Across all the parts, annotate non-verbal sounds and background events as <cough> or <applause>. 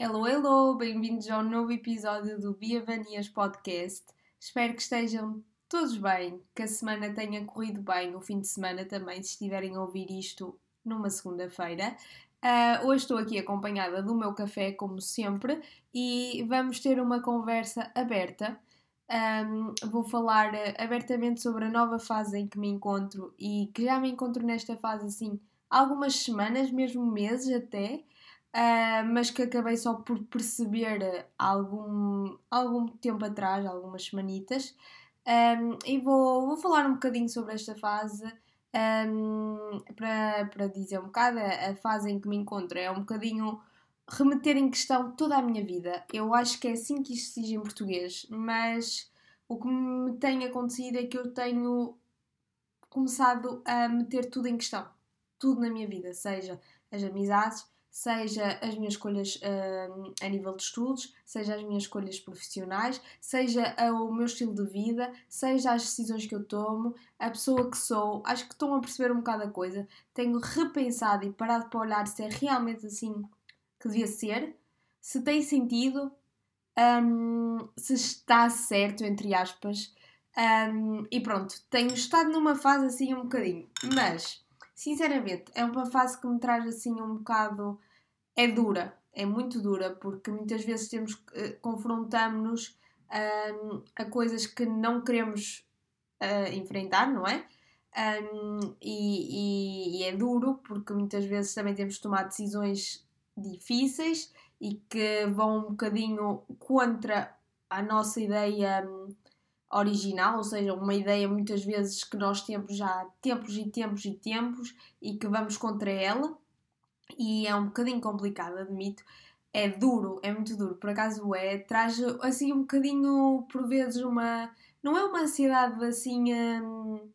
Hello, hello! Bem-vindos ao novo episódio do Bia Vanias Podcast. Espero que estejam todos bem, que a semana tenha corrido bem, o fim de semana também, se estiverem a ouvir isto numa segunda-feira. Uh, hoje estou aqui acompanhada do meu café, como sempre, e vamos ter uma conversa aberta. Um, vou falar abertamente sobre a nova fase em que me encontro e que já me encontro nesta fase assim algumas semanas, mesmo meses até, uh, mas que acabei só por perceber algum, algum tempo atrás, algumas semanitas. Um, e vou, vou falar um bocadinho sobre esta fase um, para, para dizer um bocado a fase em que me encontro. É um bocadinho remeter em questão toda a minha vida. Eu acho que é assim que isto se diz em português, mas o que me tem acontecido é que eu tenho começado a meter tudo em questão tudo na minha vida, seja as amizades, seja as minhas escolhas uh, a nível de estudos, seja as minhas escolhas profissionais, seja o meu estilo de vida, seja as decisões que eu tomo, a pessoa que sou. Acho que estão a perceber um bocado a coisa. Tenho repensado e parado para olhar se é realmente assim que devia ser, se tem sentido, um, se está certo, entre aspas. Um, e pronto, tenho estado numa fase assim um bocadinho, mas sinceramente, é uma fase que me traz assim um bocado. É dura, é muito dura, porque muitas vezes temos uh, confrontamos-nos um, a coisas que não queremos uh, enfrentar, não é? Um, e, e, e, é duro porque muitas vezes também temos de tomar decisões difíceis e que vão um bocadinho contra a nossa ideia um, original, ou seja, uma ideia muitas vezes que nós temos já há tempos e tempos e tempos e que vamos contra ela e é um bocadinho complicado, admito. É duro, é muito duro, por acaso é, traz assim um bocadinho, por vezes, uma. Não é uma ansiedade assim hum,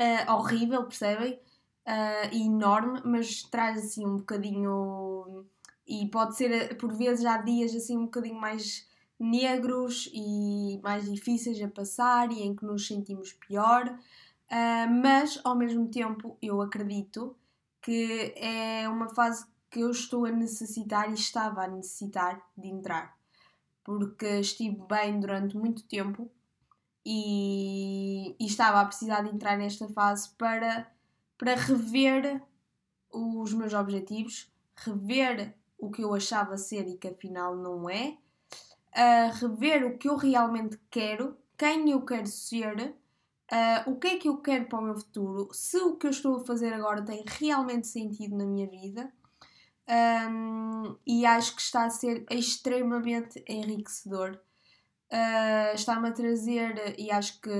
uh, horrível, percebem? Uh, enorme, mas traz assim um bocadinho. E pode ser, por vezes, há dias assim um bocadinho mais negros e mais difíceis a passar e em que nos sentimos pior, uh, mas ao mesmo tempo eu acredito que é uma fase que eu estou a necessitar e estava a necessitar de entrar, porque estive bem durante muito tempo e, e estava a precisar de entrar nesta fase para, para rever os meus objetivos, rever o que eu achava ser e que afinal não é rever o que eu realmente quero, quem eu quero ser, uh, o que é que eu quero para o meu futuro, se o que eu estou a fazer agora tem realmente sentido na minha vida. Um, e acho que está a ser extremamente enriquecedor. Uh, Está-me a trazer, e acho que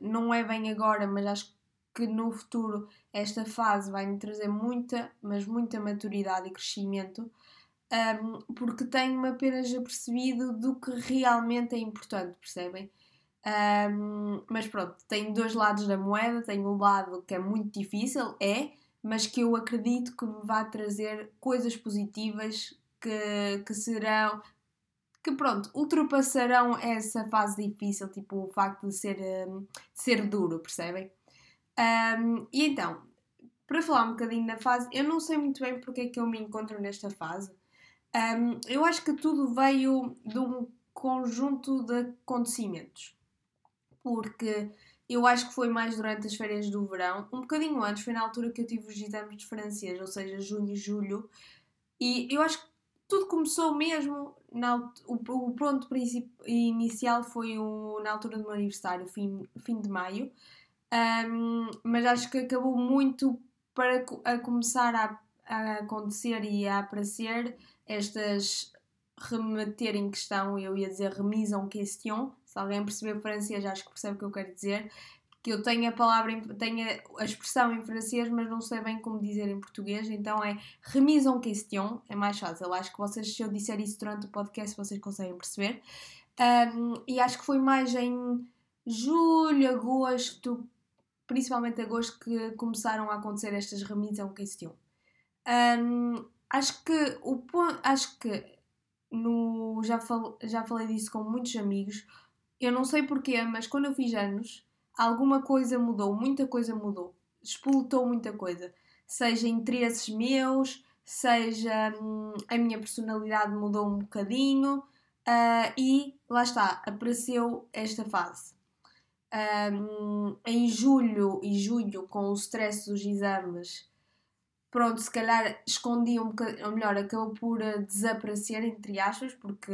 não é bem agora, mas acho que no futuro esta fase vai me trazer muita, mas muita maturidade e crescimento um, porque tenho-me apenas apercebido do que realmente é importante, percebem? Um, mas pronto, tenho dois lados da moeda, o um lado que é muito difícil, é, mas que eu acredito que me vai trazer coisas positivas que, que serão, que pronto, ultrapassarão essa fase difícil, tipo o facto de ser, um, ser duro, percebem? Um, e então, para falar um bocadinho da fase, eu não sei muito bem porque é que eu me encontro nesta fase. Eu acho que tudo veio de um conjunto de acontecimentos, porque eu acho que foi mais durante as férias do verão, um bocadinho antes, foi na altura que eu tive os exames de francês, ou seja, junho e julho, e eu acho que tudo começou mesmo, na, o, pronto inicial foi o, na altura do meu aniversário, fim, fim de maio, um, mas acho que acabou muito para a começar a, a acontecer e a aparecer estas remeter em questão, eu ia dizer remise en question, se alguém perceber francês acho que percebe o que eu quero dizer, que eu tenho a palavra, tenho a expressão em francês, mas não sei bem como dizer em português, então é remise en question, é mais fácil, acho que vocês, se eu disser isso durante o podcast, vocês conseguem perceber, um, e acho que foi mais em julho, agosto, principalmente agosto, que começaram a acontecer estas remises en question. Um, Acho que o ponto, acho que no, já, fal, já falei disso com muitos amigos. Eu não sei porquê, mas quando eu fiz anos, alguma coisa mudou, muita coisa mudou. Explotou muita coisa. Seja interesses meus, seja hum, a minha personalidade mudou um bocadinho uh, e lá está, apareceu esta fase. Um, em julho e julho, com o stress dos exames, pronto, se calhar escondi um bocadinho, ou melhor, acabou por eh, desaparecer, entre aspas, porque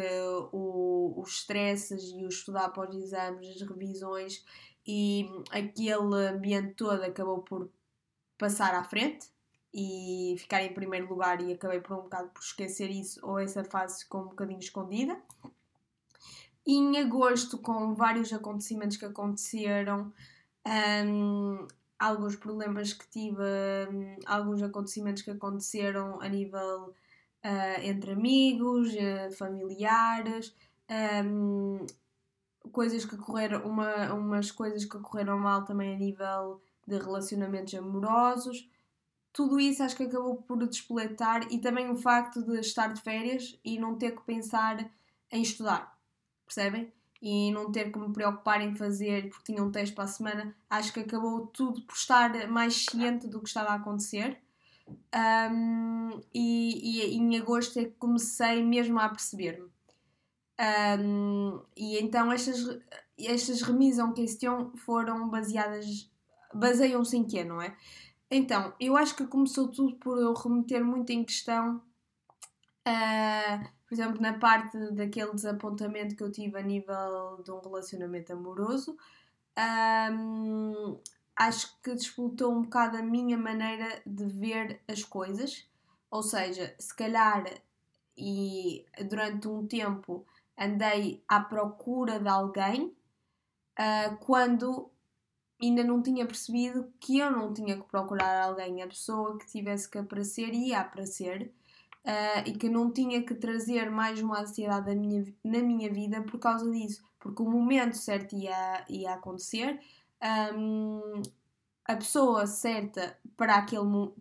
o, os stresses e o estudar para os exames, as revisões e aquele ambiente todo acabou por passar à frente e ficar em primeiro lugar e acabei por um bocado por esquecer isso ou essa fase ficou um bocadinho escondida. E em agosto, com vários acontecimentos que aconteceram, um, alguns problemas que tive, um, alguns acontecimentos que aconteceram a nível uh, entre amigos, uh, familiares, um, coisas que correram, uma, umas coisas que correram mal também a nível de relacionamentos amorosos. Tudo isso acho que acabou por despoletar e também o facto de estar de férias e não ter que pensar em estudar, percebem? E não ter que me preocupar em fazer porque tinha um teste para a semana, acho que acabou tudo por estar mais ciente do que estava a acontecer. Um, e, e, em agosto é que comecei mesmo a perceber-me. Um, e então estas, estas remisas on question foram baseadas, baseiam-se em quê, não é? Então, eu acho que começou tudo por eu remeter muito em questão uh, por exemplo, na parte daquele desapontamento que eu tive a nível de um relacionamento amoroso, um, acho que disputou um bocado a minha maneira de ver as coisas. Ou seja, se calhar e durante um tempo andei à procura de alguém uh, quando ainda não tinha percebido que eu não tinha que procurar alguém, a pessoa que tivesse que aparecer ia aparecer uh, e que não tinha que trazer mais uma ansiedade na minha, na minha vida por causa disso, porque o momento certo ia, ia acontecer, um, a pessoa certa para, aquele,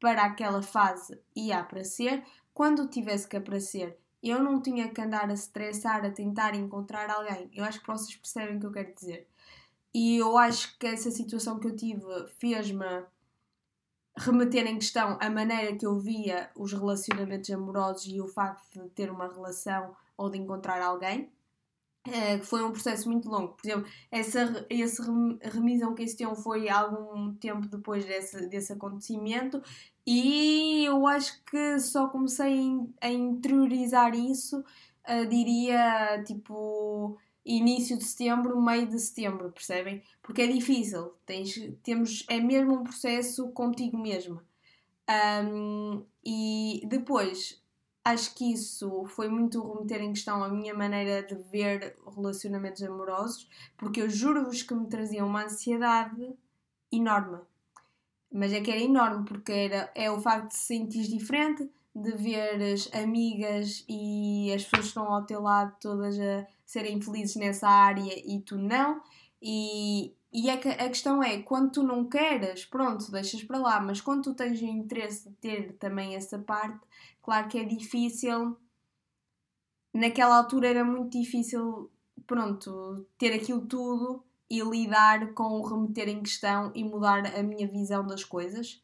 para aquela fase ia aparecer, quando tivesse que aparecer. Eu não tinha que andar a estressar, a tentar encontrar alguém. Eu acho que vocês percebem o que eu quero dizer. E eu acho que essa situação que eu tive fez-me remeter em questão a maneira que eu via os relacionamentos amorosos e o facto de ter uma relação ou de encontrar alguém. Uh, foi um processo muito longo. Por exemplo, essa, esse remisão questão foi algum tempo depois desse, desse acontecimento e eu acho que só comecei a interiorizar isso, uh, diria, tipo, início de setembro, meio de setembro, percebem? Porque é difícil, tens, temos, é mesmo um processo contigo mesmo. Um, e depois, acho que isso foi muito remeter em questão a minha maneira de ver relacionamentos amorosos, porque eu juro-vos que me trazia uma ansiedade enorme. Mas é que era enorme, porque era, é o facto de se sentir diferente, de veres amigas e as pessoas que estão ao teu lado todas a serem felizes nessa área e tu não. E, e é que a questão é, quando tu não queres, pronto, deixas para lá, mas quando tu tens o interesse de ter também essa parte, claro que é difícil. Naquela altura era muito difícil, pronto, ter aquilo tudo e lidar com o remeter em questão e mudar a minha visão das coisas.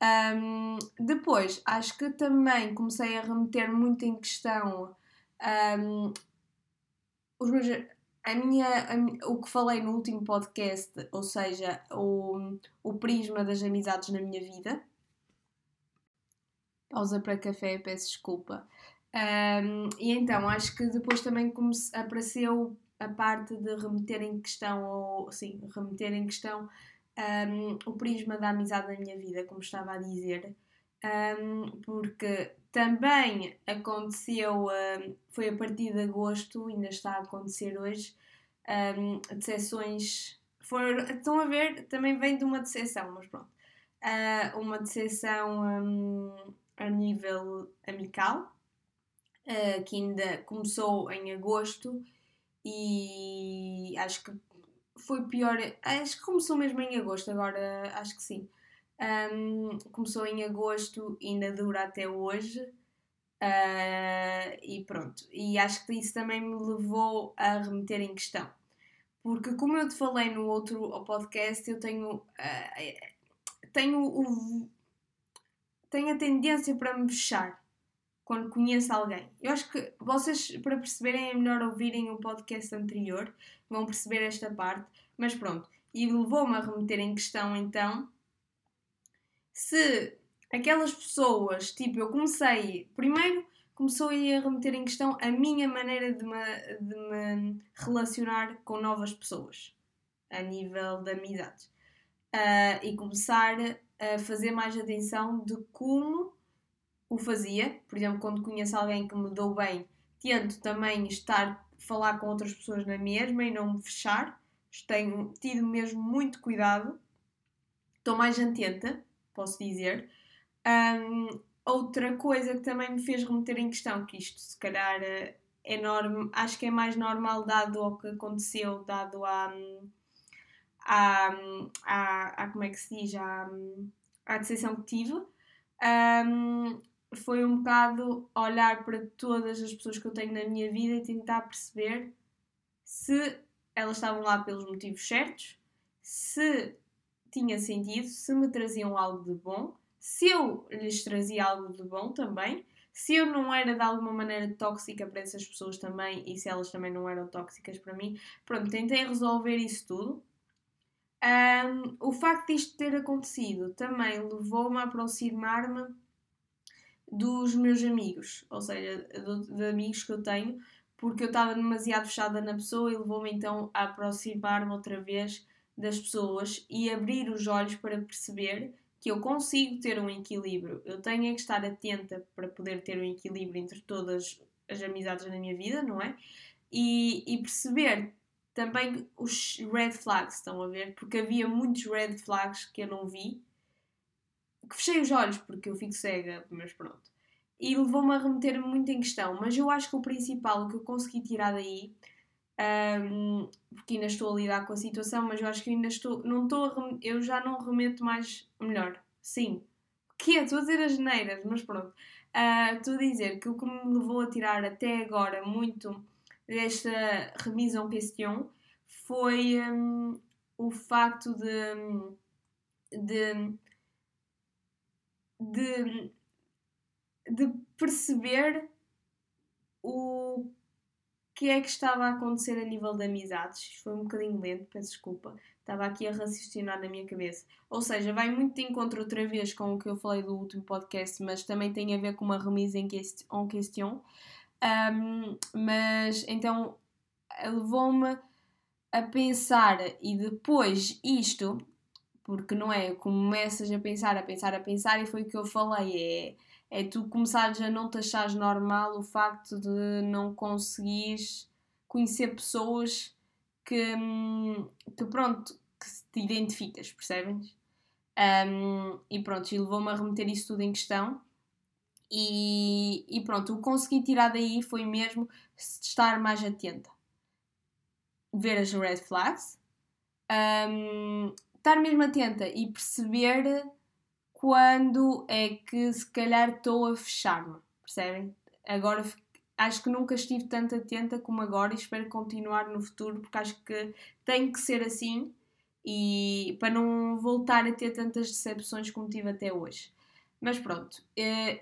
Um, depois, acho que também comecei a remeter muito em questão um, os meus, a minha, a, o que falei no último podcast, ou seja, o, o prisma das amizades na minha vida. Pausa para café, peço desculpa. Um, e então, acho que depois também comece, apareceu a parte de remeter em questão, ou sim, remeter em questão um, o prisma da amizade na minha vida, como estava a dizer, um, porque também aconteceu, um, foi a partir de agosto, ainda está a acontecer hoje, de sessões. Foram, estão a ver, também vem de uma decepção, mas pronto. Uh, uma decepção a nível amical, uh, que ainda começou em agosto e acho que foi pior. Acho que começou mesmo em agosto, agora acho que sim. Um, começou em agosto e ainda dura até hoje. Uh, e pronto. E acho que isso também me levou a remeter em questão. Porque, como eu te falei no outro podcast, eu tenho. Uh, tenho o. tenho a tendência para me fechar quando conheço alguém. Eu acho que vocês, para perceberem, é melhor ouvirem o podcast anterior, vão perceber esta parte, mas pronto. E levou-me a remeter em questão então se aquelas pessoas, tipo, eu comecei, primeiro começou a remeter em questão a minha maneira de me, de me relacionar com novas pessoas, a nível de amizades. Uh, e começar a fazer mais atenção de como o fazia. Por exemplo, quando conheço alguém que me dou bem, tento também estar, falar com outras pessoas na mesma e não me fechar. Tenho tido mesmo muito cuidado. Estou mais atenta, posso dizer. Um, outra coisa que também me fez remeter em questão, que isto se calhar é enorme, acho que é mais normal dado ao que aconteceu, dado a, a, a, a como é que se diz, a, a decisão que tive, um, foi um bocado olhar para todas as pessoas que eu tenho na minha vida e tentar perceber se elas estavam lá pelos motivos certos, se tinha sentido, se me traziam algo de bom se eu lhes trazia algo de bom também, se eu não era de alguma maneira tóxica para essas pessoas também e se elas também não eram tóxicas para mim. Pronto, tentei resolver isso tudo. Um, o facto disto ter acontecido também levou-me a aproximar-me dos meus amigos, ou seja, de, de amigos que eu tenho, porque eu estava demasiado fechada na pessoa e levou-me então a aproximar-me outra vez das pessoas e abrir os olhos para perceber que eu consigo ter um equilíbrio. Eu tenho é que estar atenta para poder ter um equilíbrio entre todas as amizades na minha vida, não é? E, e perceber também os red flags, estão a ver? Porque havia muitos red flags que eu não vi, que fechei os olhos porque eu fico cega, mas pronto. E levou-me a remeter-me muito em questão. Mas eu acho que o principal, que eu consegui tirar daí, um, porque ainda estou a lidar com a situação, mas eu acho que ainda estou, não estou a, eu já não remeto mais, melhor, sim, que é, estou a dizer as geneiras, mas pronto, uh, estou a dizer que o que me levou a tirar até agora muito desta remise en question foi um, o facto de, de, de, de perceber o que é que estava a acontecer a nível de amizades. Foi um bocadinho lento, peço desculpa. Estava aqui a raciocinar na minha cabeça. Ou seja, vai muito de encontro outra vez com o que eu falei do último podcast, mas também tem a ver com uma remise em question. Um, mas então levou-me a pensar e depois isto, porque não é, começas a pensar, a pensar, a pensar, e foi o que eu falei, é é tu começares a não te achares normal o facto de não conseguires conhecer pessoas que, hum, que pronto, que te identificas, percebes? Um, e pronto, e levou-me a remeter isso tudo em questão. E, e pronto, o que consegui tirar daí foi mesmo estar mais atenta. Ver as red flags, um, estar mesmo atenta e perceber quando é que se calhar estou a fechar-me, percebem? Agora acho que nunca estive tanto atenta como agora e espero continuar no futuro porque acho que tem que ser assim e para não voltar a ter tantas decepções como tive até hoje. Mas pronto, eh,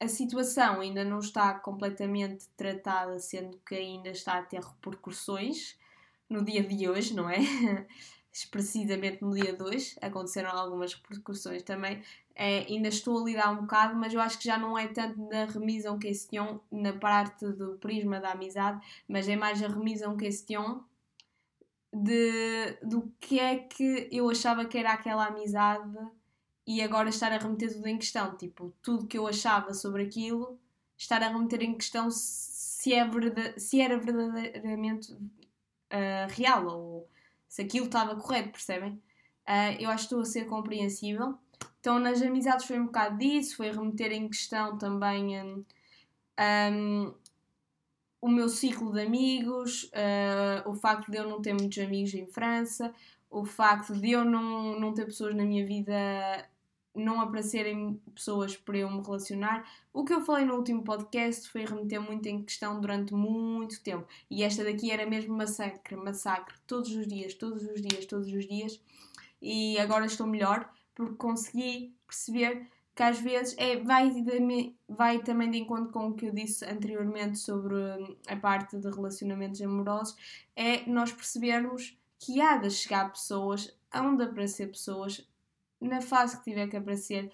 a, a situação ainda não está completamente tratada, sendo que ainda está a ter repercussões no dia de hoje, não é? <laughs> precisamente no dia 2, aconteceram algumas repercussões também. É, ainda estou a lidar um bocado, mas eu acho que já não é tanto da remise en question na parte do prisma da amizade, mas é mais a remise en question de, do que é que eu achava que era aquela amizade e agora estar a remeter tudo em questão. Tipo, tudo que eu achava sobre aquilo, estar a remeter em questão se, é verdade, se era verdadeiramente uh, real ou se aquilo estava correto, percebem? Uh, eu acho que estou a ser compreensível. Então, nas amizades foi um bocado disso, foi remeter em questão também um, um, o meu ciclo de amigos, uh, o facto de eu não ter muitos amigos em França, o facto de eu não, não ter pessoas na minha vida não aparecerem pessoas para eu me relacionar. O que eu falei no último podcast foi remeter muito em questão durante muito tempo. E esta daqui era mesmo massacre, massacre, todos os dias, todos os dias, todos os dias. E agora estou melhor porque consegui perceber que às vezes é, vai, vai também de encontro com o que eu disse anteriormente sobre hum, a parte de relacionamentos amorosos, é nós percebermos que há de chegar pessoas, hão de aparecer pessoas na fase que tiver que aparecer.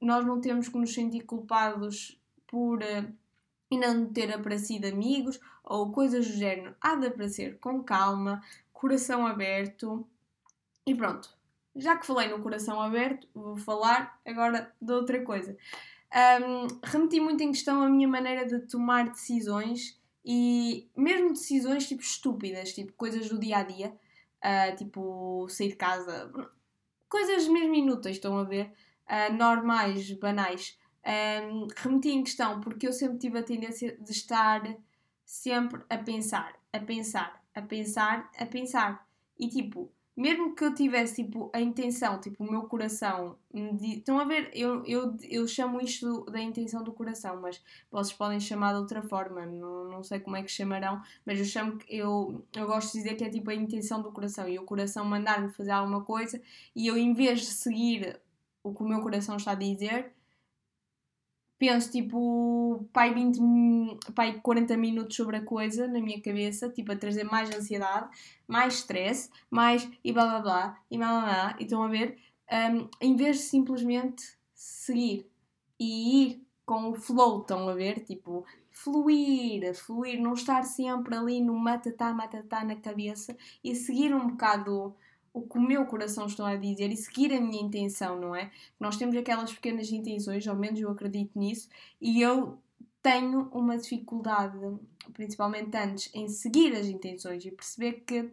Nós não temos que nos sentir culpados por uh, não ter aparecido amigos ou coisas do género. Há de aparecer com calma, coração aberto e pronto já que falei no coração aberto, vou falar agora de outra coisa. Um, remeti muito em questão a minha maneira de tomar decisões e mesmo decisões tipo estúpidas, tipo coisas do dia a dia, uh, tipo sair de casa, coisas mesmo inúteis, estão a ver, uh, normais, banais. Um, remeti em questão porque eu sempre tive a tendência de estar sempre a pensar, a pensar, a pensar, a pensar. E tipo, mesmo que eu tivesse tipo, a intenção, tipo, o meu coração. De... Estão a ver? Eu, eu, eu chamo isto da intenção do coração, mas vocês podem chamar de outra forma, não, não sei como é que chamarão, mas eu chamo que eu, eu gosto de dizer que é tipo a intenção do coração e o coração mandar-me fazer alguma coisa e eu, em vez de seguir o que o meu coração está a dizer, penso tipo, pai, 20, pai 40 minutos sobre a coisa na minha cabeça, tipo a trazer mais ansiedade, mais stress, mais e blá blá blá, e blá blá blá, e estão a ver, um, em vez de simplesmente seguir e ir com o flow, estão a ver, tipo, fluir, fluir, não estar sempre ali no matatá, matatá na cabeça e seguir um bocado o que o meu coração está a dizer e seguir a minha intenção, não é? Nós temos aquelas pequenas intenções, ao menos eu acredito nisso, e eu tenho uma dificuldade, principalmente antes, em seguir as intenções e perceber que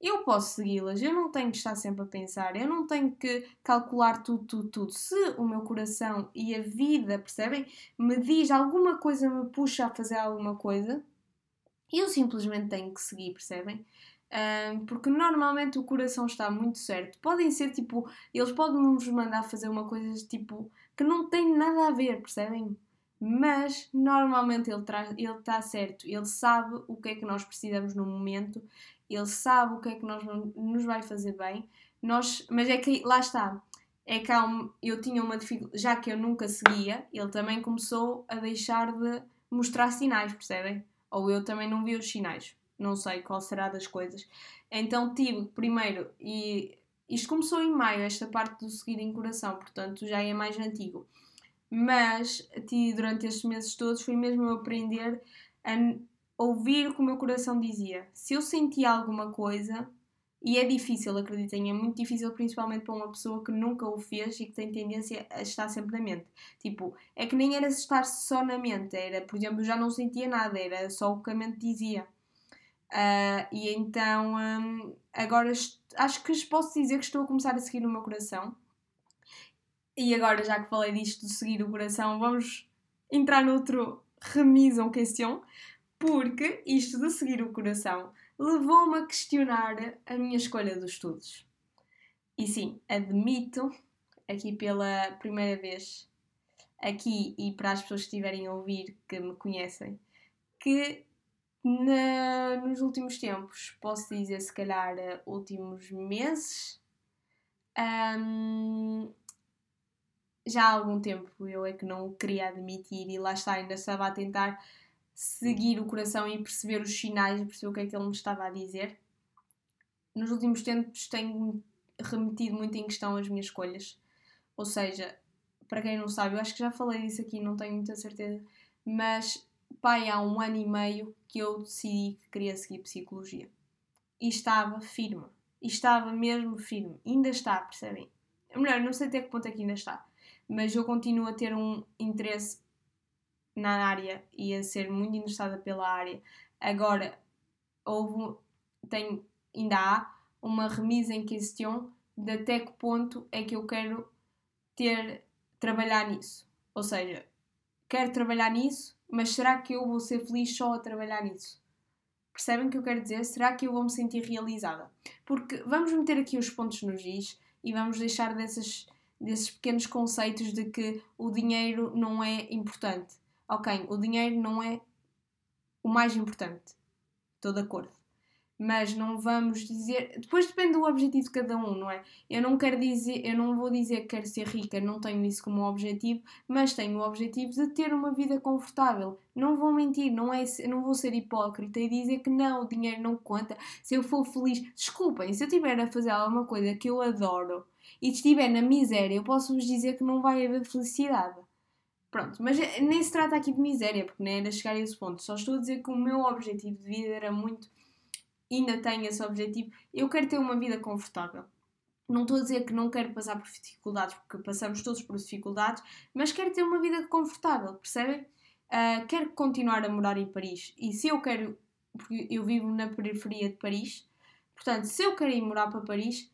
eu posso segui-las, eu não tenho que estar sempre a pensar, eu não tenho que calcular tudo, tudo, tudo. Se o meu coração e a vida, percebem, me diz alguma coisa, me puxa a fazer alguma coisa, eu simplesmente tenho que seguir, percebem? Porque normalmente o coração está muito certo. Podem ser tipo, eles podem nos mandar fazer uma coisa tipo que não tem nada a ver, percebem? Mas normalmente ele ele está certo, ele sabe o que é que nós precisamos no momento, ele sabe o que é que nós, nos vai fazer bem. Nós, mas é que lá está, é que um, eu tinha uma dificuldade, já que eu nunca seguia, ele também começou a deixar de mostrar sinais, percebem? Ou eu também não vi os sinais não sei qual será das coisas. Então tive primeiro, e isto começou em maio, esta parte do seguir em coração, portanto já é mais antigo. Mas tive, durante estes meses todos foi mesmo eu aprender a ouvir o que o meu coração dizia. Se eu sentia alguma coisa, e é difícil, acreditem, é muito difícil, principalmente para uma pessoa que nunca o fez e que tem tendência a estar sempre na mente. Tipo, é que nem era estar só na mente, era, por exemplo, eu já não sentia nada, era só o que a mente dizia. Uh, e então um, agora acho que posso dizer que estou a começar a seguir o meu coração. E agora, já que falei disto de seguir o coração, vamos entrar noutro remise en question, porque isto de seguir o coração levou-me a questionar a minha escolha dos estudos. E sim, admito, aqui pela primeira vez, aqui e para as pessoas que estiverem a ouvir que me conhecem, que na, nos últimos tempos, posso dizer, se calhar, eh, últimos meses, um, já há algum tempo eu é que não o queria admitir e lá está, ainda estava a tentar seguir o coração e perceber os sinais e perceber o que é que ele me estava a dizer. Nos últimos tempos tenho remetido muito em questão as minhas escolhas. Ou seja, para quem não sabe, eu acho que já falei disso aqui, não tenho muita certeza, mas pai, há um ano e meio que eu decidi que queria seguir psicologia. E estava firme. E estava mesmo firme. Ainda está, percebem? Melhor, não sei até que ponto é que ainda está. Mas eu continuo a ter um interesse na área e a ser muito interessada pela área. Agora, houve, tem, ainda há uma remise em questão de até que ponto é que eu quero ter, trabalhar nisso. Ou seja, quero trabalhar nisso, mas será que eu vou ser feliz só a trabalhar nisso? Percebem o que eu quero dizer? Será que eu vou me sentir realizada? Porque vamos meter aqui os pontos nos is e vamos deixar desses, desses pequenos conceitos de que o dinheiro não é importante. Ok, o dinheiro não é o mais importante. Estou de acordo. Mas não vamos dizer. Depois depende do objetivo de cada um, não é? Eu não quero dizer, eu não vou dizer que quero ser rica, não tenho isso como objetivo, mas tenho o objetivo de ter uma vida confortável. Não vou mentir, não é, não vou ser hipócrita e dizer que não, o dinheiro não conta. Se eu for feliz, desculpem, se eu estiver a fazer alguma coisa que eu adoro e estiver na miséria, eu posso vos dizer que não vai haver felicidade. Pronto, mas nem se trata aqui de miséria, porque nem era chegar a esse ponto. Só estou a dizer que o meu objetivo de vida era muito ainda tenho esse objetivo, eu quero ter uma vida confortável. Não estou a dizer que não quero passar por dificuldades, porque passamos todos por dificuldades, mas quero ter uma vida confortável, percebem? Uh, quero continuar a morar em Paris. E se eu quero, porque eu vivo na periferia de Paris, portanto, se eu quero ir morar para Paris,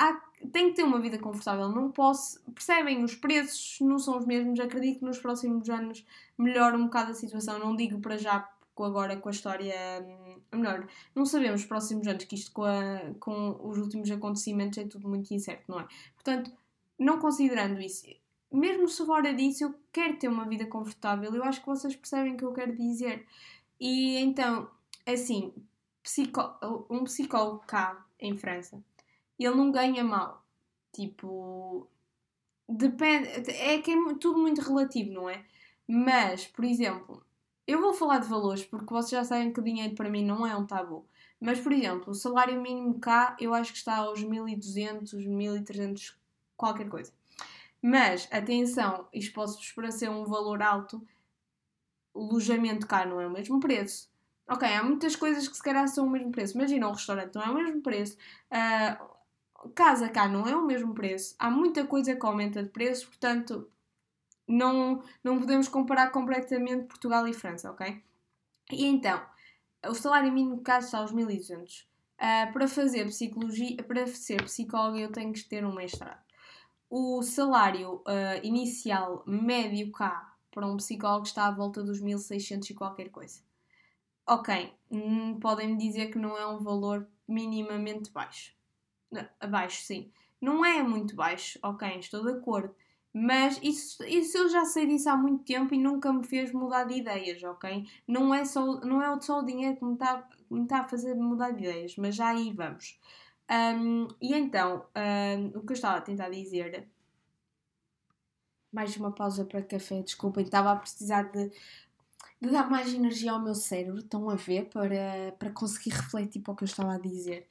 há, tenho que ter uma vida confortável. Não posso. Percebem? Os preços não são os mesmos. Acredito que nos próximos anos melhora um bocado a situação. Não digo para já agora com a história. Hum, melhor, não sabemos próximos anos que isto com, a, com os últimos acontecimentos é tudo muito incerto, não é? Portanto, não considerando isso, mesmo se fora disso, eu quero ter uma vida confortável. Eu acho que vocês percebem o que eu quero dizer. E então, assim, psico, um psicólogo cá em França, ele não ganha mal. Tipo, depende. É que é tudo muito relativo, não é? Mas, por exemplo, eu vou falar de valores porque vocês já sabem que dinheiro para mim não é um tabu. Mas, por exemplo, o salário mínimo cá eu acho que está aos 1200, 1300, qualquer coisa. Mas, atenção, isto pode-vos parecer um valor alto, o alojamento cá não é o mesmo preço. Ok, há muitas coisas que se calhar são o mesmo preço. Imagina, um restaurante não é o mesmo preço. Uh, casa cá não é o mesmo preço. Há muita coisa que aumenta de preço, portanto, não, não podemos comparar completamente Portugal e França, ok? E então, o salário mínimo cá está aos 1200. Uh, ah, para fazer psicologia, para ser psicóloga eu tenho que ter um mestrado. O salário uh, inicial médio cá para um psicólogo está à volta dos 1600 e qualquer coisa. Ok, hum, podem-me dizer que não é um valor minimamente baixo. Abaixo, sim. Não é muito baixo, ok, estou de acordo. Mas isso, isso eu já sei disso há muito tempo e nunca me fez mudar de ideias, ok? Não é só, não é só o dinheiro que me está, me está a fazer mudar de ideias, mas já aí vamos. Um, e então, um, o que eu estava a tentar dizer. Mais uma pausa para café, desculpem, estava a precisar de, de dar mais energia ao meu cérebro, estão a ver, para, para conseguir refletir para o que eu estava a dizer.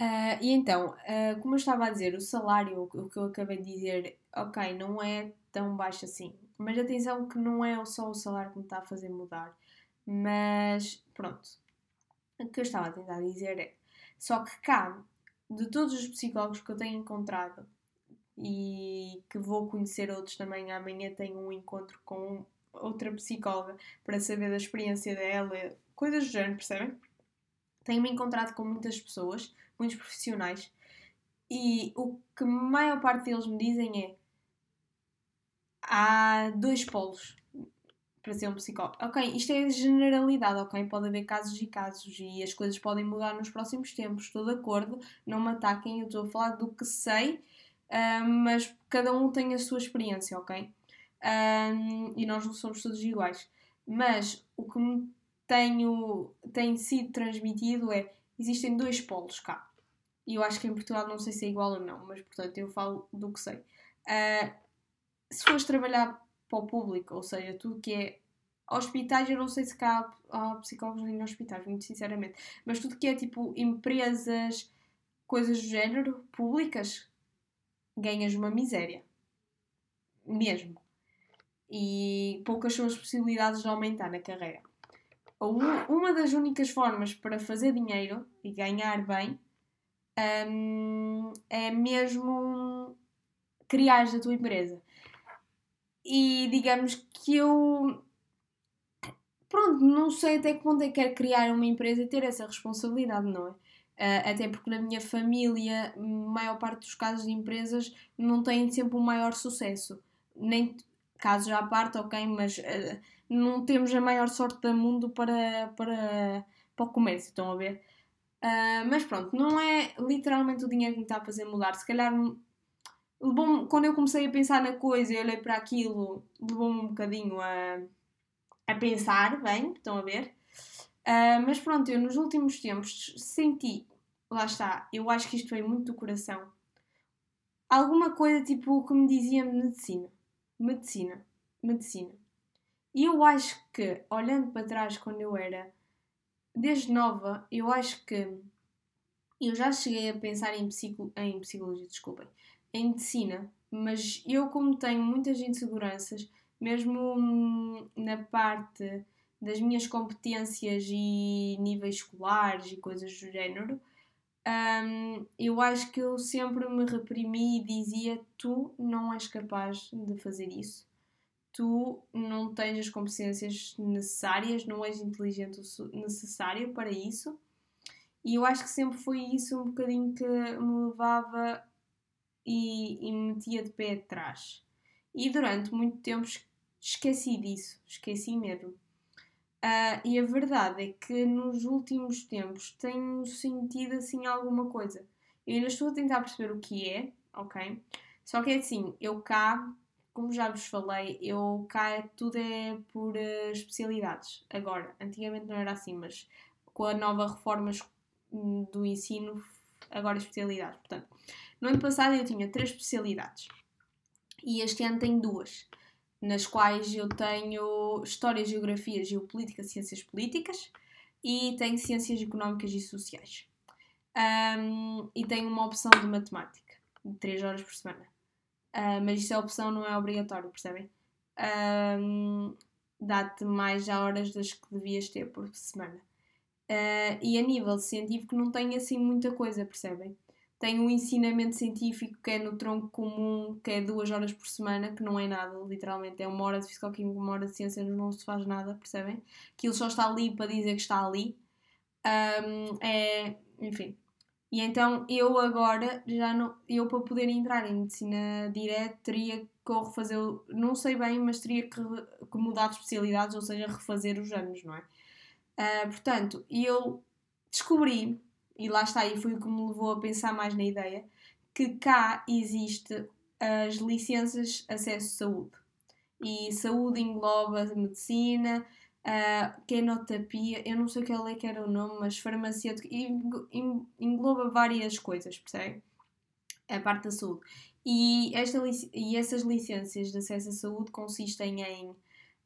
Uh, e então, uh, como eu estava a dizer, o salário, o que eu acabei de dizer, ok, não é tão baixo assim. Mas atenção que não é só o salário que me está a fazer mudar. Mas pronto. O que eu estava a tentar dizer é. Só que cá, de todos os psicólogos que eu tenho encontrado e que vou conhecer outros também, amanhã tenho um encontro com outra psicóloga para saber da experiência dela, coisas do género, percebem? Tenho-me encontrado com muitas pessoas muitos profissionais, e o que a maior parte deles me dizem é há dois polos para ser um psicólogo. Ok, isto é generalidade, ok? Pode haver casos e casos e as coisas podem mudar nos próximos tempos. Estou de acordo, não me ataquem, eu estou a falar do que sei, uh, mas cada um tem a sua experiência, ok? Um, e nós não somos todos iguais. Mas o que me tenho, tem sido transmitido é existem dois polos cá. E eu acho que em Portugal não sei se é igual ou não, mas portanto eu falo do que sei. Uh, se fores trabalhar para o público, ou seja, tudo que é hospitais, eu não sei se cá há, psicólogos em hospitais, muito sinceramente, mas tudo que é tipo empresas, coisas do género, públicas, ganhas uma miséria. Mesmo. E poucas são as possibilidades de aumentar na carreira. Uma das únicas formas para fazer dinheiro e ganhar bem um, é mesmo criar a tua empresa. E digamos que eu. Pronto, não sei até que ponto é que quero criar uma empresa e ter essa responsabilidade, não é? Uh, até porque na minha família, maior parte dos casos de empresas não têm sempre o um maior sucesso. Nem casos à parte, ok, mas uh, não temos a maior sorte do mundo para, para, para o comércio, estão a ver? Uh, mas pronto, não é literalmente o dinheiro que me está a fazer mudar. Se calhar, levou quando eu comecei a pensar na coisa e olhei para aquilo, levou-me um bocadinho a, a pensar, bem, estão a ver? Uh, mas pronto, eu nos últimos tempos senti, lá está, eu acho que isto veio muito do coração, alguma coisa tipo que me dizia medicina. Medicina. Medicina. E eu acho que, olhando para trás quando eu era desde nova, eu acho que eu já cheguei a pensar em, psico, em psicologia, desculpem, em medicina, mas eu, como tenho muitas inseguranças, mesmo na parte das minhas competências e níveis escolares e coisas do género, um, eu acho que eu sempre me reprimi e dizia: Tu não és capaz de fazer isso, tu não tens as competências necessárias, não és inteligente o necessário para isso. E eu acho que sempre foi isso um bocadinho que me levava e, e me metia de pé atrás. E durante muito tempo esqueci disso, esqueci mesmo. Uh, e a verdade é que nos últimos tempos tenho sentido assim alguma coisa. Eu ainda estou a tentar perceber o que é, ok? Só que é assim, eu cá, como já vos falei, eu cá é, tudo é por uh, especialidades. Agora, antigamente não era assim, mas com a nova reforma do ensino, agora especialidades. Portanto, no ano passado eu tinha três especialidades e este ano tenho duas, nas quais eu tenho História, Geografia, Geopolítica, Ciências Políticas e tenho Ciências Económicas e Sociais. Um, e tenho uma opção de Matemática, de 3 horas por semana. Uh, mas isso é opção, não é obrigatório, percebem? Um, Dá-te mais horas das que devias ter por semana. Uh, e a nível científico não tem assim muita coisa, percebem? Tem um ensinamento científico que é no tronco comum, que é duas horas por semana, que não é nada, literalmente. É uma hora de fisicoquímica, uma hora de ciência, não se faz nada, percebem? Aquilo só está ali para dizer que está ali. Um, é, enfim. E então eu agora já não. Eu para poder entrar em medicina direto teria que refazer. Não sei bem, mas teria que, que mudar de especialidades, ou seja, refazer os anos, não é? Uh, portanto, eu descobri, e lá está, e foi o que me levou a pensar mais na ideia, que cá existe as licenças acesso saúde. E saúde engloba medicina, uh, quenotapia, eu não sei qual é que era o nome, mas farmacêutico, engloba várias coisas, percebe? A parte da saúde. E, esta, e essas licenças de acesso à saúde consistem em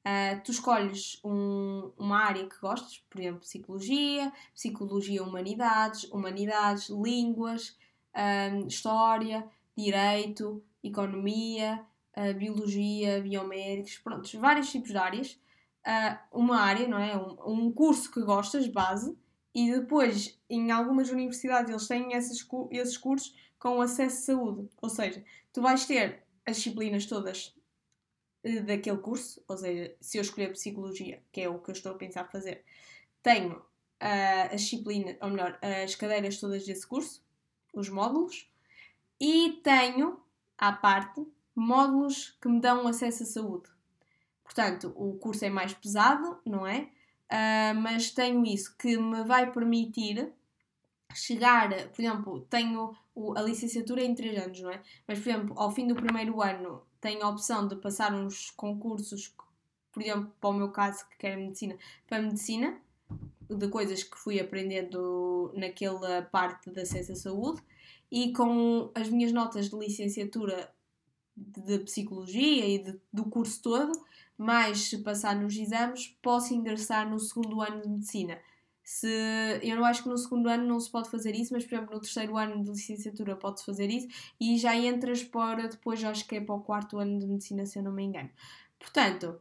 Uh, tu escolhes um, uma área que gostes, por exemplo, psicologia, psicologia, humanidades, humanidades, línguas, um, história, direito, economia, uh, biologia, biomédicos, pronto, vários tipos de áreas. Uh, uma área, não é? Um, um, curso que gostas, base, e depois em algumas universidades eles têm esses, esses cursos com acesso à saúde, ou seja, tu vais ter as disciplinas todas daquele curso, ou seja, se eu escolher psicologia, que é o que eu estou a pensar fazer, tenho uh, as disciplinas, ou melhor, as cadeiras todas desse curso, os módulos, e tenho, à parte, módulos que me dão acesso à saúde. Portanto, o curso é mais pesado, não é? Uh, mas tenho isso que me vai permitir chegar, por exemplo, tenho a licenciatura em 3 anos, não é? Mas, por exemplo, ao fim do primeiro ano tenho a opção de passar uns concursos, por exemplo, para o meu caso, que quero medicina, para medicina, de coisas que fui aprendendo naquela parte da acesso à saúde, e com as minhas notas de licenciatura de psicologia e de, do curso todo, mais se passar nos exames, posso ingressar no segundo ano de medicina. Se, eu não acho que no segundo ano não se pode fazer isso, mas por exemplo no terceiro ano de licenciatura pode-se fazer isso e já entras para depois, acho que é para o quarto ano de medicina, se eu não me engano. Portanto,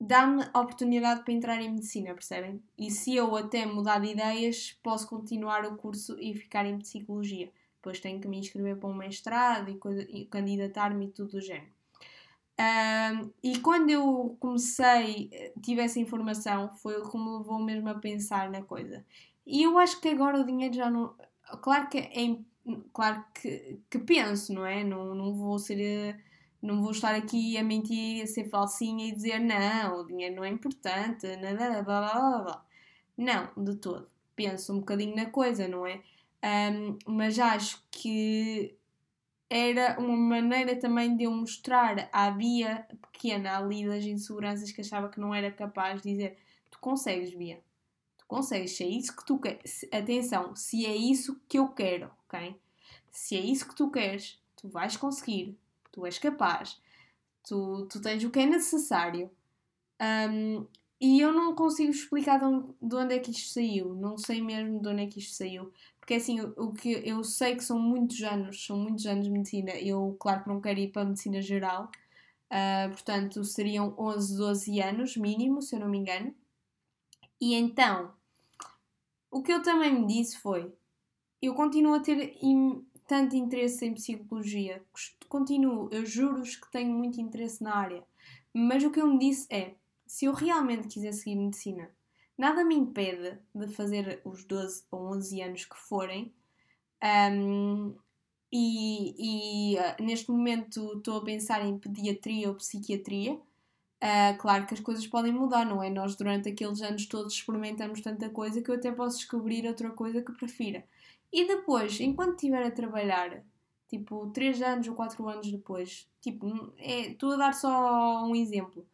dá-me a oportunidade para entrar em medicina, percebem? E se eu até mudar de ideias, posso continuar o curso e ficar em psicologia. Depois tenho que me inscrever para um mestrado e, candidatar-me e tudo do género. E quando eu comecei, tive essa informação, foi o que me levou mesmo a pensar na coisa. E eu acho que agora o dinheiro já não. Claro que é. Claro que, que penso, não é? Não, não vou ser. Não vou estar aqui a mentir, a ser falsinha e dizer não, o dinheiro não é importante, nada, blá blá blá blá. Não, de todo. Penso um bocadinho na coisa, não é? Um, mas acho que era uma maneira também de eu mostrar à Bia pequena ali das inseguranças que achava que não era capaz de dizer tu consegues, Bia, consegues, se é isso que tu queres. Atenção, se é isso que eu quero, ok? Se é isso que tu queres, tu vais conseguir, tu és capaz, tu, tu tens o que é necessário. Um, e eu não consigo explicar de onde, é que isto saiu, não sei mesmo de onde é que isto saiu. Porque assim, o, que eu sei que são muitos anos, são muitos anos de medicina. Eu, claro que não quero ir para a medicina geral, uh, portanto seriam 11, 12 anos mínimo, se eu não me engano. E então, o que eu também me disse foi: eu continuo a ter tanto interesse em psicologia, continuo, eu juro-vos que tenho muito interesse na área, mas o que eu me disse é: se eu realmente quiser seguir medicina, nada me impede de fazer os 12 ou 11 anos que forem. Um, e, e uh, neste momento estou a pensar em pediatria ou psiquiatria. Uh, claro que as coisas podem mudar, não é? Nós durante aqueles anos todos experimentamos tanta coisa que eu até posso descobrir outra coisa que prefira. E depois, enquanto estiver a trabalhar, tipo 3 anos ou 4 anos depois, tipo, é, estou a dar só um exemplo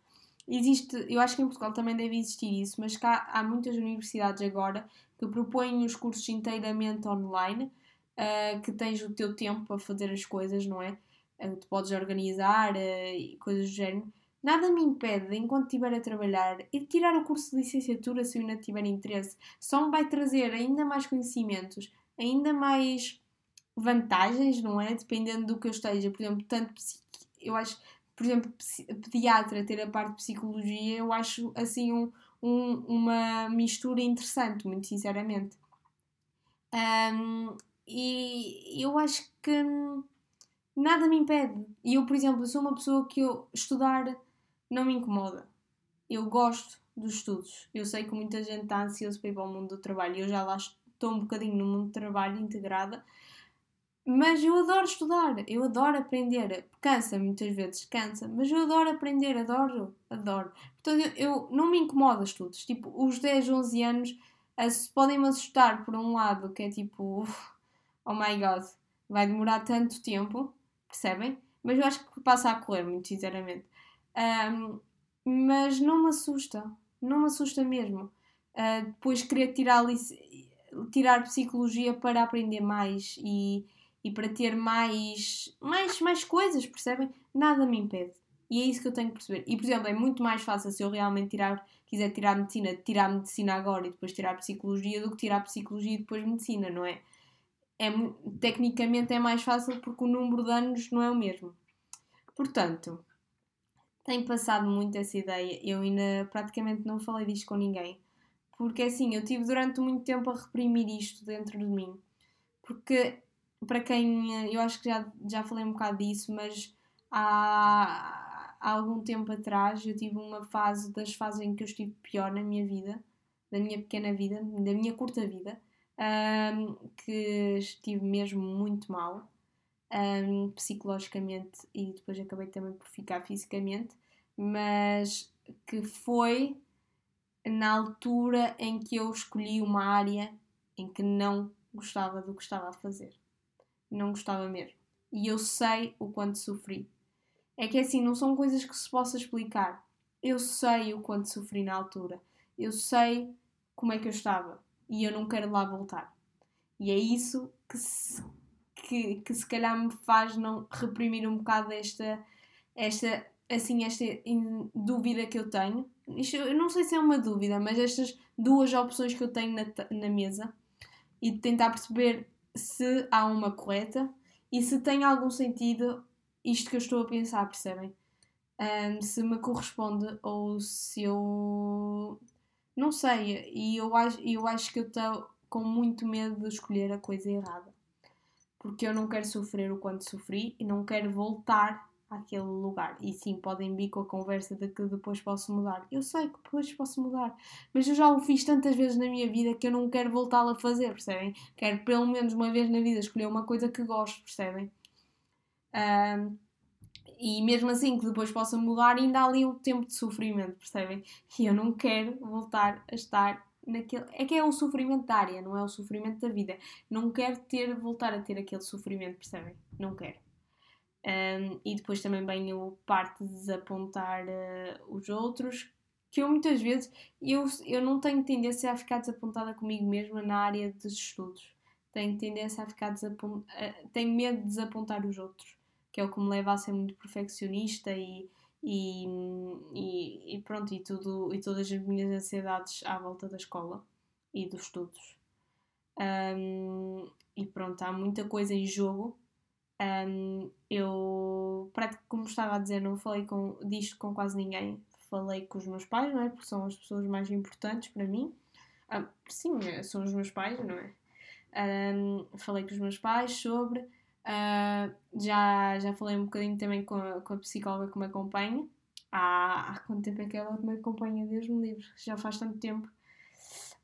existe, eu acho que em Portugal também deve existir isso, mas cá há muitas universidades agora que propõem os cursos inteiramente online, uh, que tens o teu tempo para fazer as coisas, não é? Uh, tu podes organizar uh, coisas do género. Nada me impede, enquanto estiver a trabalhar, e tirar o curso de licenciatura se eu ainda tiver interesse. Só me vai trazer ainda mais conhecimentos, ainda mais vantagens, não é? Dependendo do que eu esteja. Por exemplo, tanto eu acho por exemplo, pediatra ter a parte de psicologia, eu acho assim um, um, uma mistura interessante, muito sinceramente. Um, e eu acho que nada me impede. E eu, por exemplo, sou uma pessoa que eu estudar não me incomoda. Eu gosto dos estudos. Eu sei que muita gente está ansioso para ir para o mundo do trabalho. Eu já lá estou um bocadinho no mundo do trabalho integrada mas eu adoro estudar, eu adoro aprender. Cansa muitas vezes, cansa, mas eu adoro aprender, adoro, adoro. Portanto, eu, eu não me incomoda estudos. Tipo, os 10, 11 anos podem-me assustar por um lado, que é tipo, oh my god, vai demorar tanto tempo, percebem? Mas eu acho que passa a correr, muito sinceramente. Um, mas não me assusta, não me assusta mesmo. Uh, depois querer tirar, tirar psicologia para aprender mais e e para ter mais, mais, mais coisas, percebem? Nada me impede. E é isso que eu tenho que perceber. E, por exemplo, é muito mais fácil se eu realmente tirar, quiser tirar medicina, tirar medicina agora e depois tirar psicologia do que tirar psicologia e depois medicina, não é? é tecnicamente é mais fácil porque o número de anos não é o mesmo. Portanto, tenho passado muito essa ideia. Eu ainda praticamente não falei disto com ninguém. Porque assim, eu tive durante muito tempo a reprimir isto dentro de mim. Porque para quem. Eh, eu acho que já, já falei um bocado disso, mas há, há algum tempo atrás eu tive uma fase, das fases em que eu estive pior na minha vida, da minha pequena vida, da minha curta vida, um, que estive mesmo muito mal. Um, psicologicamente e depois acabei também por ficar fisicamente, mas que foi na altura em que eu escolhi uma área em que não gostava do que estava a fazer não gostava mesmo. E eu sei o quanto sofri. É que assim, não são coisas que se possa explicar. Eu sei o quanto sofri na altura. Eu sei como é que eu estava. E eu não quero lá voltar. E é isso que se, que, que se calhar me faz não reprimir um bocado esta, esta, assim, esta dúvida que eu tenho. Isto, eu não sei se é uma dúvida, mas estas duas opções que eu tenho na, na mesa e tentar perceber se há uma correta e se tem algum sentido isto que eu estou a pensar, percebem? Um, se me corresponde ou se eu. Não sei, e eu acho, eu acho que eu estou com muito medo de escolher a coisa errada. Porque eu não quero sofrer o quanto sofri e não quero voltar àquele lugar. E sim, podem vir com a conversa de que depois posso mudar. Eu sei que depois posso mudar, mas eu já o fiz tantas vezes na minha vida que eu não quero voltá-lo a fazer, percebem? Quero pelo menos uma vez na vida escolher uma coisa que gosto, percebem? Um, e mesmo assim que depois possa mudar, ainda há ali um tempo de sofrimento, percebem? E eu não quero voltar a estar naquele. É que é o sofrimento da área, não é o sofrimento da vida. Não quero ter, voltar a ter aquele sofrimento, percebem? Não quero. Um, e depois também vem o parte de desapontar uh, os outros, que eu muitas vezes eu, eu não tenho tendência a ficar desapontada comigo mesma na área dos estudos. Tenho tendência a ficar desapontada, tenho medo de desapontar os outros, que é o que me leva a ser muito perfeccionista e, e, e, e pronto, e, tudo, e todas as minhas ansiedades à volta da escola e dos estudos. Um, e pronto, há muita coisa em jogo. Um, eu, como estava a dizer, não falei com, disto com quase ninguém. Falei com os meus pais, não é? Porque são as pessoas mais importantes para mim. Ah, sim, são os meus pais, não é? Um, falei com os meus pais sobre. Uh, já, já falei um bocadinho também com a, com a psicóloga que me acompanha. Há, há quanto tempo é que ela me acompanha? Deus me livre, já faz tanto tempo.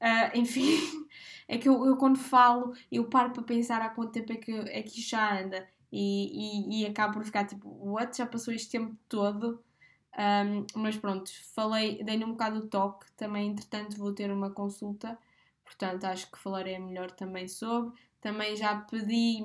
Uh, <laughs> enfim, é que eu, eu, quando falo, eu paro para pensar há quanto tempo é que, é que isto já anda e, e, e acabo por ficar tipo, what? Já passou este tempo todo? Um, mas pronto, falei, dei-lhe um bocado o toque. Também, entretanto, vou ter uma consulta, portanto, acho que falarei melhor também sobre. Também já pedi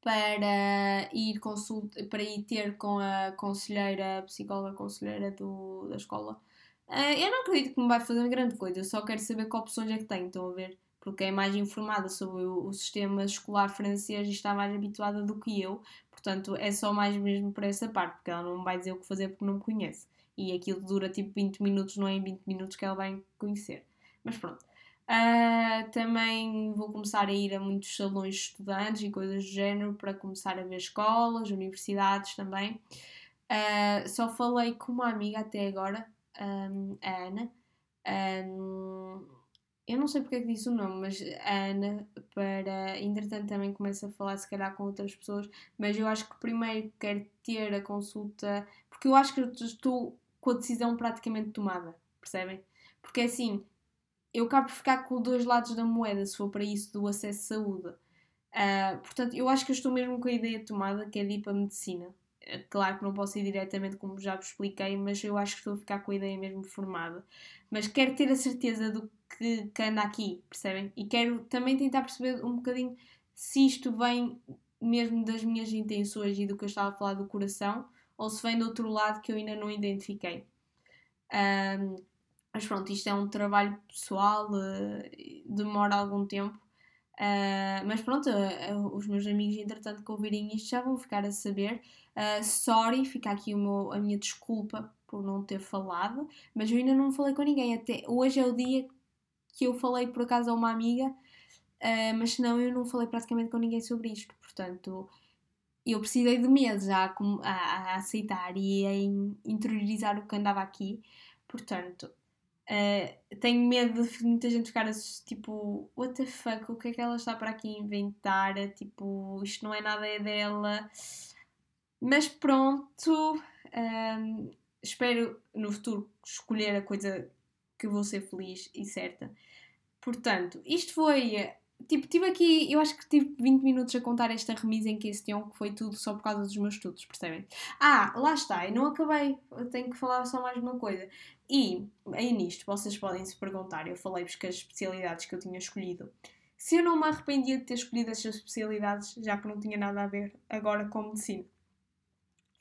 para ir, consulta, para ir ter com a conselheira, a psicóloga conselheira do, da escola Uh, eu não acredito que me vai fazer grande coisa, eu só quero saber que opções é que tenho, estão a ver? Porque é mais informada sobre o, o, sistema escolar francês e está mais habituada do que eu, portanto é só mais mesmo para essa parte, porque ela não vai dizer o que fazer porque não me conhece. E aquilo dura tipo 20 minutos, não é em 20 minutos que ela vai conhecer. Mas pronto. Uh, também vou começar a ir a muitos salões de estudantes e coisas do género para começar a ver escolas, universidades também. Uh, só falei com uma amiga até agora, um, a Ana. Um, eu não sei porque é que disse o nome, mas a Ana, para. Entretanto, também começa a falar, se calhar, com outras pessoas, mas eu acho que primeiro quero ter a consulta, porque eu acho que eu estou com a decisão praticamente tomada, percebem? Porque assim, eu acabo por ficar com dois lados da moeda, se for para isso do acesso à saúde. Uh, portanto, eu acho que eu estou mesmo com a ideia tomada, que é de ir para a medicina. É claro que não posso ir diretamente, como já vos expliquei, mas eu acho que estou a ficar com a ideia mesmo formada. Mas quero ter a certeza do que, que anda aqui, percebem? E quero também tentar perceber um bocadinho se isto vem mesmo das minhas intenções e do que eu estava a falar do coração, ou se vem do outro lado que eu ainda não identifiquei. Um, mas pronto, isto é um trabalho pessoal, uh, demora algum tempo. Uh, mas pronto, uh, os meus amigos, entretanto, que ouvirem isto já vão ficar a saber. Uh, sorry, fica aqui meu, a minha desculpa por não ter falado, mas eu ainda não falei com ninguém. Até hoje é o dia que eu falei por acaso a uma amiga, uh, mas senão eu não falei praticamente com ninguém sobre isto. Portanto, eu precisei de meses a, a, a aceitar e a interiorizar o que andava aqui. Portanto, uh, tenho medo de muita gente ficar tipo, what the fuck, o que é que ela está para aqui inventar? Tipo, isto não é nada é dela. Mas pronto, um, espero no futuro escolher a coisa que vou ser feliz e certa. Portanto, isto foi. Tipo, tive aqui, eu acho que tive 20 minutos a contar esta remisa em questão, que foi tudo só por causa dos meus estudos, percebem? Ah, lá está, eu não acabei, eu tenho que falar só mais uma coisa. E, aí nisto, vocês podem se perguntar, eu falei-vos que as especialidades que eu tinha escolhido, se eu não me arrependia de ter escolhido estas especialidades, já que não tinha nada a ver agora com medicina.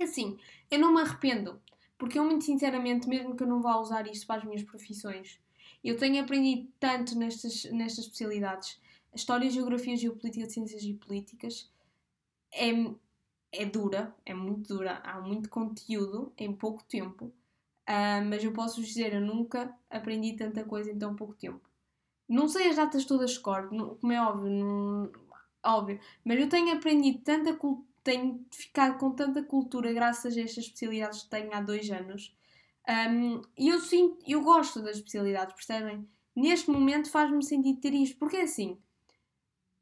Assim, eu não me arrependo, porque eu, muito sinceramente, mesmo que eu não vá usar isto para as minhas profissões, eu tenho aprendido tanto nestas, nestas especialidades. História, Geografia, Geopolítica, Ciências e Políticas é, é dura, é muito dura, há muito conteúdo em pouco tempo, uh, mas eu posso vos dizer, eu nunca aprendi tanta coisa em tão pouco tempo. Não sei as datas todas de cor, como é óbvio, não, óbvio, mas eu tenho aprendido tanta cultura tenho ficado com tanta cultura graças a estas especialidades que tenho há dois anos. Um, e eu sinto, eu gosto das especialidades, percebem? Neste momento faz-me sentir ter isto, porque é assim,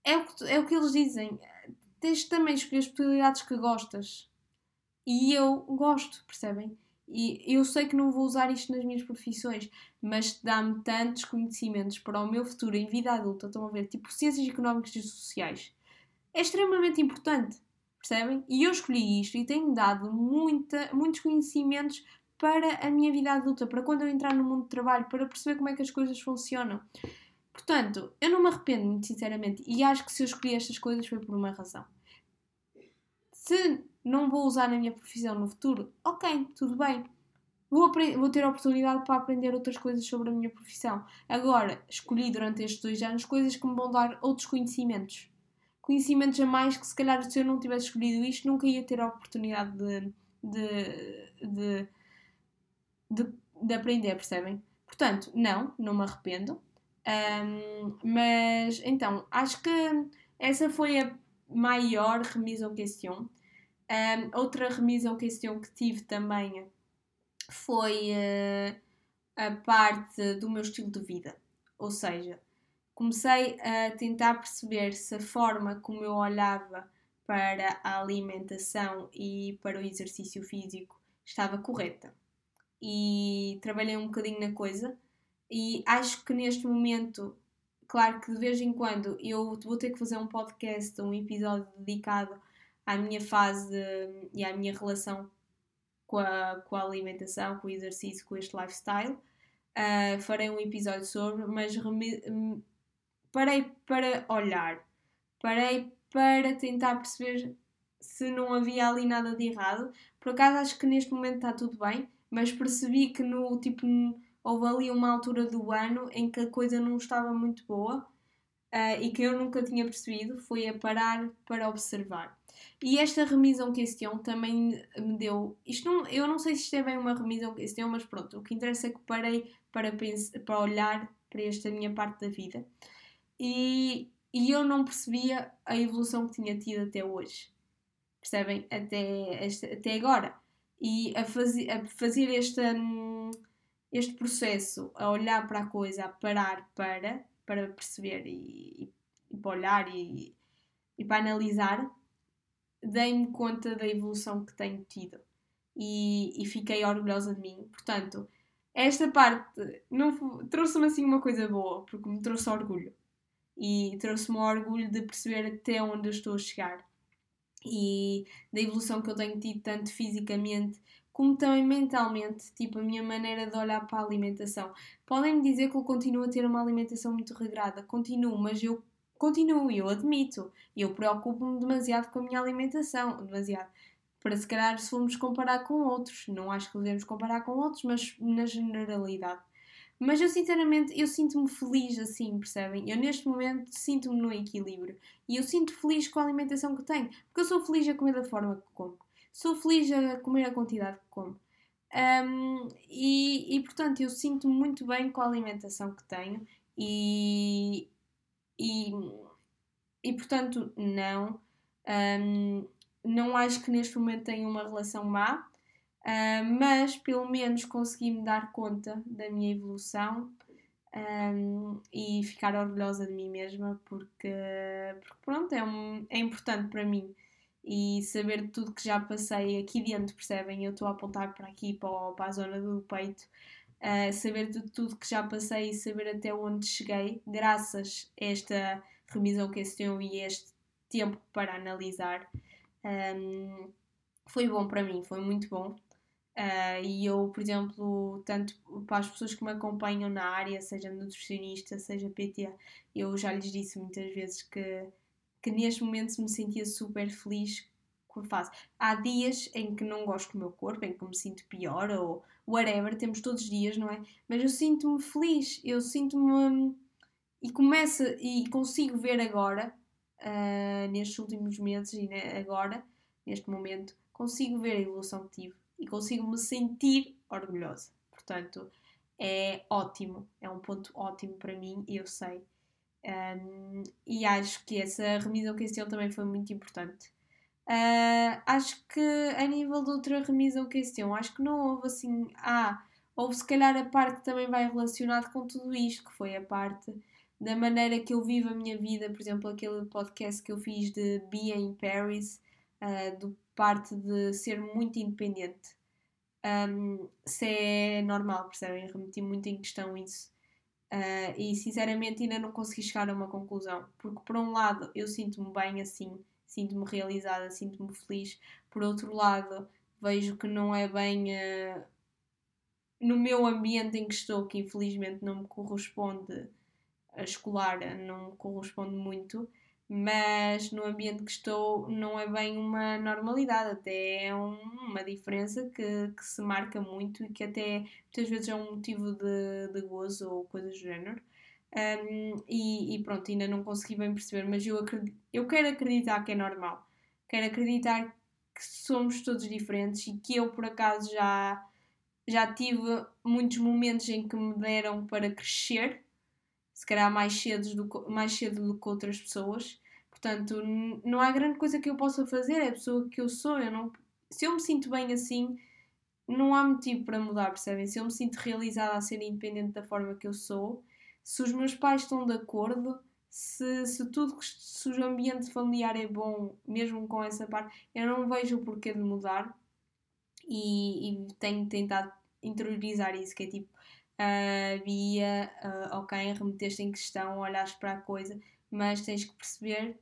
é o, que, é o que eles dizem, tens também escolher especialidades que gostas. E eu gosto, percebem? E eu sei que não vou usar isto nas minhas profissões, mas dá-me tantos conhecimentos para o meu futuro em vida adulta, estão a ver, tipo ciências económicas e sociais. É extremamente importante. Percebem? E eu escolhi isto e tenho dado muita, muitos conhecimentos para a minha vida adulta, para quando eu entrar no mundo do trabalho, para perceber como é que as coisas funcionam. Portanto, eu não me arrependo, muito sinceramente, e acho que se eu escolhi estas coisas foi por uma razão. Se não vou usar na minha profissão no futuro, ok, tudo bem. vou, vou ter a oportunidade para aprender outras coisas sobre a minha profissão. Agora, escolhi durante estes dois anos coisas que me vão dar outros conhecimentos. Conhecimentos a mais que, se calhar, se eu não tivesse escolhido isto, nunca ia ter a oportunidade de, de, de, de, de aprender, percebem? Portanto, não, não me arrependo. Um, mas, então, acho que essa foi a maior remise en question. Um, outra remise en question que tive também foi uh, a parte do meu estilo de vida. Ou seja, comecei a tentar perceber se a forma como eu olhava para a alimentação e para o exercício físico estava correta. E trabalhei um bocadinho na coisa, e acho que neste momento, claro que de vez em quando eu vou ter que fazer um podcast, um episódio dedicado à minha fase e à minha relação com a, com a alimentação, com o exercício, com este lifestyle. Uh, farei um episódio sobre, mas parei para olhar, parei para tentar perceber se não havia ali nada de errado. Por acaso acho que neste momento está tudo bem, mas percebi que no tipo houve ali uma altura do ano em que a coisa não estava muito boa uh, e que eu nunca tinha percebido, foi a parar para observar. E esta remisão question também me deu. Isto não, eu não sei se isto é bem uma remisão question, mas pronto, o que interessa é que parei para, pensar, para olhar para esta minha parte da vida e, e eu não percebia a evolução que tinha tido até hoje. Percebem? Até, até agora. E a, faz, a fazer este, este processo, a olhar para a coisa, a parar para, para perceber e, e, e para olhar e, e para analisar, dei-me conta da evolução que tenho tido e, e fiquei orgulhosa de mim. Portanto, esta parte trouxe-me assim uma coisa boa, porque me trouxe orgulho e trouxe-me o orgulho de perceber até onde eu estou a chegar e da evolução que eu tenho tido, tanto fisicamente como também mentalmente, tipo a minha maneira de olhar para a alimentação. Podem-me dizer que eu continuo a ter uma alimentação muito regrada, continuo, mas eu continuo, eu admito, eu preocupo-me demasiado com a minha alimentação, demasiado. Para se calhar se formos comparar com outros, não acho que devemos comparar com outros, mas na generalidade. Mas eu sinceramente, eu sinto-me feliz assim, percebem? Eu neste momento sinto-me no equilíbrio. E eu sinto feliz com a alimentação que tenho. Porque eu sou feliz a comer da forma que como. Sou feliz a comer a quantidade que como. Um, e, e portanto, eu sinto-me muito bem com a alimentação que tenho. E, e, e portanto, não. Um, não acho que neste momento tenha uma relação má. Uh, mas pelo menos consegui-me dar conta da minha evolução um, e ficar orgulhosa de mim mesma porque, porque pronto, é, um, é importante para mim e saber de tudo que já passei aqui dentro, percebem? Eu estou a apontar para aqui, para, para a zona do peito, uh, saber de tudo que já passei e saber até onde cheguei, graças a esta revisão questão e este tempo para analisar. Um, foi bom para mim, foi muito bom. Uh, e eu, por exemplo, tanto para as pessoas que me acompanham na área, seja nutricionista, seja PT, eu já lhes disse muitas vezes que, que neste momento me sentia super feliz com a fase. Há dias em que não gosto do meu corpo, em que me sinto pior ou whatever, temos todos os dias, não é? Mas eu sinto-me feliz, eu sinto-me. E começo e consigo ver agora, uh, nestes últimos meses e agora, neste momento, consigo ver a evolução que tive e consigo me sentir orgulhosa. Portanto, é ótimo, é um ponto ótimo para mim e eu sei. Um, e acho que essa remisão question também foi muito importante. Uh, acho que a nível de outra remisão question, acho que não houve assim. Ah, houve se calhar a parte que também vai relacionado com tudo isto, que foi a parte da maneira que eu vivo a minha vida, por exemplo, aquele podcast que eu fiz de Be in Paris, uh, do parte de ser muito independente. Um, se é normal, percebem? Remeti muito em questão isso. Uh, e sinceramente ainda não consegui chegar a uma conclusão. Porque por um lado eu sinto-me bem assim, sinto-me realizada, sinto-me feliz. Por outro lado, vejo que não é bem uh, no meu ambiente em que estou, que infelizmente não me corresponde a escolar, não me corresponde muito mas no ambiente que estou não é bem uma normalidade, até é um, uma diferença que, que, se marca muito e que até muitas vezes é um motivo de, de gozo ou coisas do género. Um, e, e, pronto, ainda não consegui bem perceber, mas eu, acredito, eu quero acreditar que é normal, quero acreditar que somos todos diferentes e que eu por acaso já, já tive muitos momentos em que me deram para crescer, se calhar mais cedo do, mais cedo do que outras pessoas Portanto, não há grande coisa que eu possa fazer, é a pessoa que eu sou. Eu não, se eu me sinto bem assim, não há motivo para mudar, percebem? Se eu me sinto realizada a ser independente da forma que eu sou, se os meus pais estão de acordo, se, se tudo, se o ambiente familiar é bom, mesmo com essa parte, eu não vejo o porquê de mudar e, e tenho tentado interiorizar isso, que é tipo, uh, Bia, uh, ok, remeteste em questão, olhaste para a coisa, mas tens que perceber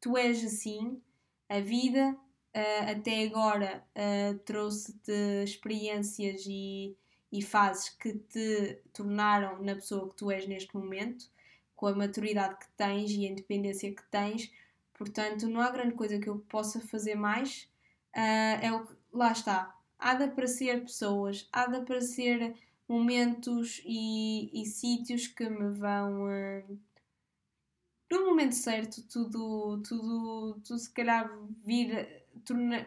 tu és assim, a vida uh, até agora uh, trouxe-te experiências e, e fases que te tornaram na pessoa que tu és neste momento, com a maturidade que tens e a independência que tens. Portanto, não há grande coisa que eu possa fazer mais. Uh, é o que, lá está. Há de aparecer pessoas, há de aparecer momentos e, e sítios que me vão uh, no momento certo, tudo, tudo, tudo se calhar vir, torna,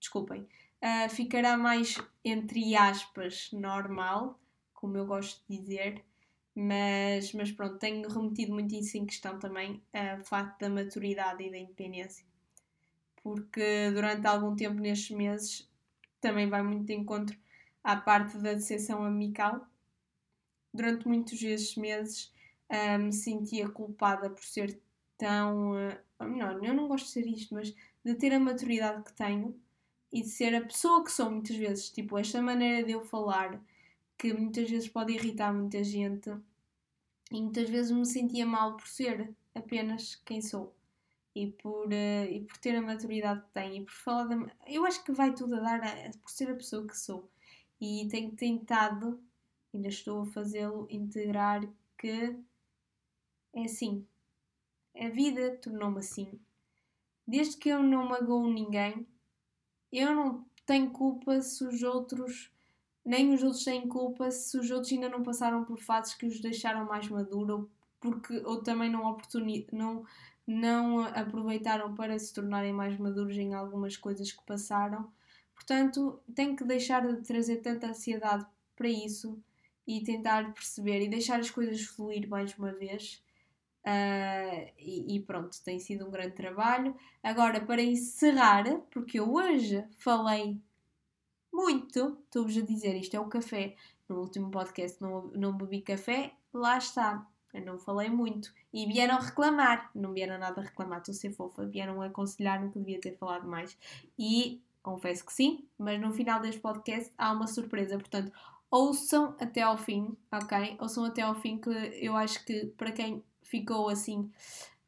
desculpem, uh, ficará mais, entre aspas, normal, como eu gosto de dizer, mas, mas pronto, tenho remetido muito isso em questão também, o facto da maturidade e da independência, porque durante algum tempo nestes meses também vai muito de encontro à parte da decepção amical. Durante muitos desses meses uh, me sentia culpada por ser tão. Uh, melhor, eu não gosto de ser isto, mas de ter a maturidade que tenho e de ser a pessoa que sou muitas vezes. Tipo, esta maneira de eu falar que muitas vezes pode irritar muita gente e muitas vezes me sentia mal por ser apenas quem sou e por, uh, e por ter a maturidade que tenho e por falar da... eu acho que vai tudo a dar a, por ser a pessoa que sou e tenho tentado ainda estou a fazê-lo integrar que é assim. A vida tornou-me assim. Desde que eu não magoo ninguém, eu não tenho culpa se os outros, nem os outros têm culpa se os outros ainda não passaram por fases que os deixaram mais maduros porque, ou também não, oportuni não, não aproveitaram para se tornarem mais maduros em algumas coisas que passaram. Portanto, tenho que deixar de trazer tanta ansiedade para isso e tentar perceber e deixar as coisas fluir mais uma vez Uh, e, e, pronto, tem sido um grande trabalho. Agora, para encerrar, porque eu hoje falei muito, estou-vos a dizer, isto é o café. No último podcast não, não bebi café, lá está. Eu não falei muito. E vieram reclamar, não vieram nada reclamar, estou a ser fofa, vieram aconselhar-me que devia ter falado mais. E confesso que sim, mas no final deste podcast há uma surpresa, portanto, ouçam até ao fim, ok? Ouçam até ao fim, que eu acho que para quem ficou assim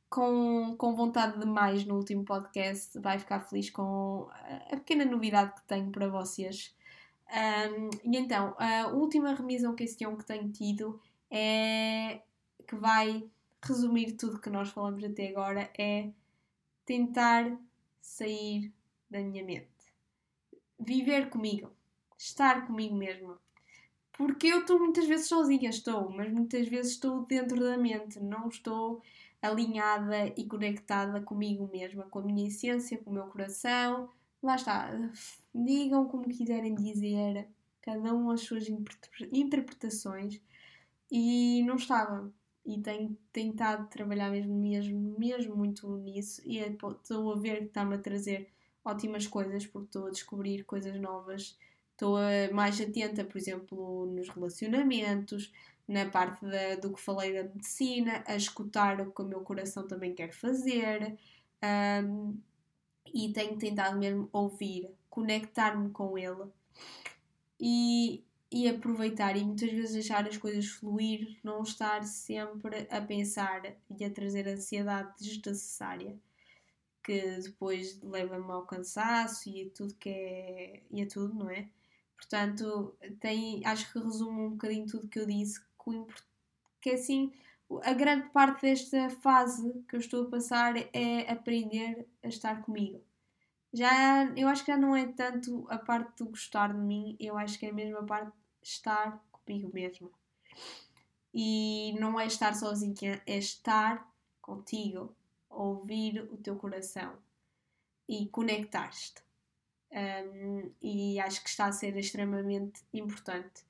com, com vontade de mais no último podcast, vai ficar feliz com a pequena novidade que tenho para vocês. Um, e então, a última revisão que este que tenho tido é que vai resumir tudo que nós falamos até agora é tentar sair da minha mente. Viver comigo. Estar comigo mesmo. Porque eu estou muitas vezes sozinha, estou, mas muitas vezes estou dentro da mente, não estou alinhada e conectada comigo mesma, com a minha essência, com o meu coração. Lá está, digam como quiserem dizer, cada um as suas interpretações, e não estava. E tenho tentado trabalhar mesmo, mesmo, mesmo muito nisso, e é, estou a ver que está-me a trazer ótimas coisas, porque estou a descobrir coisas novas. Estou mais atenta, por exemplo, nos relacionamentos, na parte da, do que falei da medicina, a escutar o que o meu coração também quer fazer um, e tenho tentado mesmo ouvir, conectar-me com ele e, e aproveitar e muitas vezes deixar as coisas fluir, não estar sempre a pensar e a trazer ansiedade desnecessária que depois leva-me ao cansaço e a tudo que é e a tudo, não é? Portanto, tem, acho que resume um bocadinho tudo que eu disse, que, que assim, a grande parte desta fase que eu estou a passar é aprender a estar comigo. Já, eu acho que já não é tanto a parte de gostar de mim, eu acho que é mesmo a parte de estar comigo mesmo. E não é estar sozinha, é estar contigo, ouvir o teu coração e conectar-te. Um, e acho que está a ser extremamente importante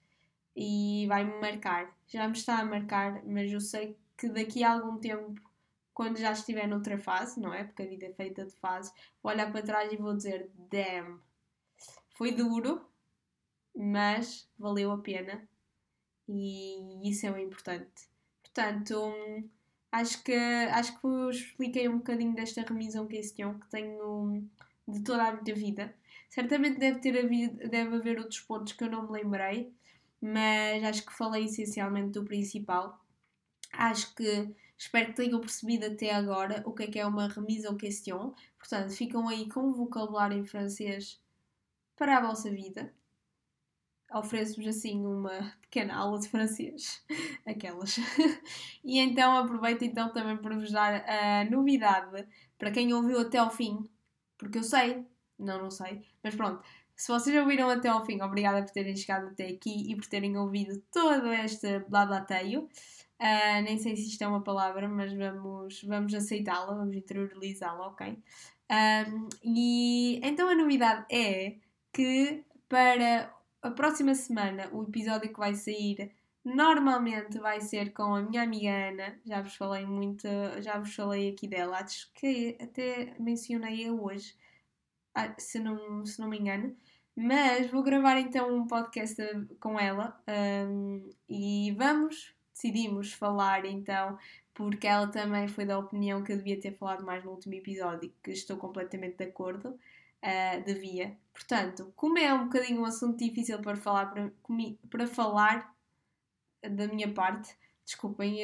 e vai-me marcar. Já me está a marcar, mas eu sei que daqui a algum tempo, quando já estiver noutra fase, não é? Porque a vida é feita de fases, vou olhar para trás e vou dizer: damn, foi duro, mas valeu a pena e isso é o importante. Portanto, acho que, acho que vos expliquei um bocadinho desta remisão questão que tenho de toda a minha vida. Certamente deve, ter havido, deve haver outros pontos que eu não me lembrei, mas acho que falei essencialmente do principal. Acho que espero que tenham percebido até agora o que é que é uma remise ou question. Portanto, ficam aí com o vocabulário em francês para a vossa vida. Ofereço-vos assim uma pequena aula de francês, <laughs> aquelas. e então aproveito então também para vos dar a novidade para quem ouviu até ao fim, porque eu sei, não, não sei, mas pronto, se vocês ouviram até ao fim, obrigada por terem chegado até aqui e por terem ouvido todo este blablateio. Uh, nem sei se isto é uma palavra, mas vamos, vamos aceitá-la, vamos interiorizá-la, ok? Um, e então a novidade é que para a próxima semana o episódio que vai sair normalmente vai ser com a minha amiga Ana. Já vos falei muito, já vos falei aqui dela, acho que até mencionei-a hoje, ah, se não, se não me engano. Mas vou gravar então um podcast com ela um, e vamos, decidimos falar então, porque ela também foi da opinião que eu devia ter falado mais no último episódio, que estou completamente de acordo, uh, devia. Portanto, como é um bocadinho um assunto difícil para falar, para, para falar da minha parte, desculpem,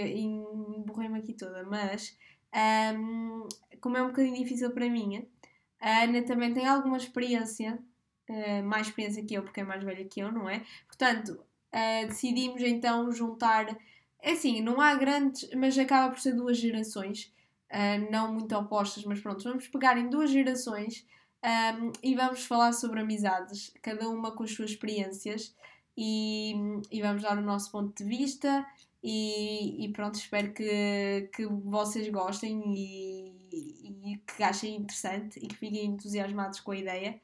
emborrei-me aqui toda, mas um, como é um bocadinho difícil para mim, a Ana também tem alguma experiência uh, mais experiência que eu, porque é mais velha que eu, não é? Portanto, uh, decidimos então juntar. É assim, não há grandes, mas acaba por ser duas gerações, uh, não muito opostas, mas pronto, vamos pegar em duas gerações um, e vamos falar sobre amizades, cada uma com as suas experiências. E, e, vamos dar o nosso ponto de vista e, e pronto, espero que, que vocês gostem e, e, que achem interessante e que fiquem entusiasmados com a ideia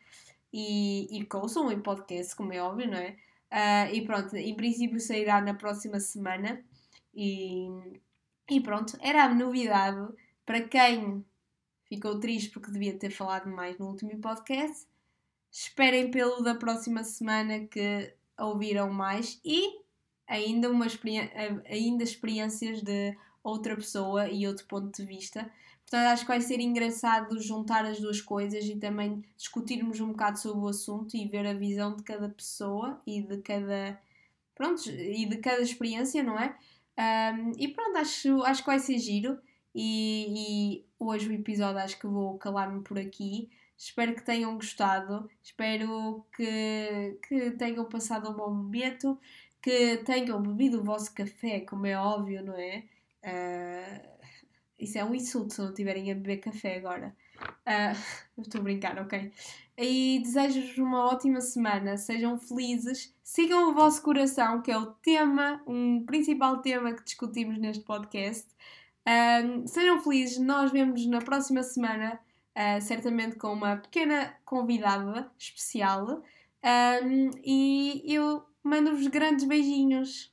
e, e que ouçam em podcast, como é óbvio, não é? Uh, e pronto, em princípio sairá na próxima semana. E, e pronto, era a novidade para quem ficou triste porque devia ter falado mais no último podcast. Esperem pelo da próxima semana que ouviram mais e ainda, uma ainda experiências de outra pessoa e outro ponto de vista. Portanto, acho que vai ser engraçado juntar as duas coisas e também discutirmos um bocado sobre o assunto e ver a visão de cada pessoa e de cada. Pronto, e de cada experiência, não é? Um, e pronto, acho, acho que vai ser giro. E, e hoje o episódio acho que vou calar-me por aqui. Espero que tenham gostado, espero que, que tenham passado um bom momento, que tenham bebido o vosso café, como é óbvio, não é? Uh, isso é um insulto se não tiverem a beber café agora. <laughs> Uh, estou a brincar, ok? E desejo-vos uma ótima semana, sejam felizes, sigam o vosso coração, que é o tema, um principal tema que discutimos neste podcast. Um, sejam felizes, nós vemos na próxima semana, uh, certamente com uma pequena convidada especial. Um, e eu mando-vos grandes beijinhos.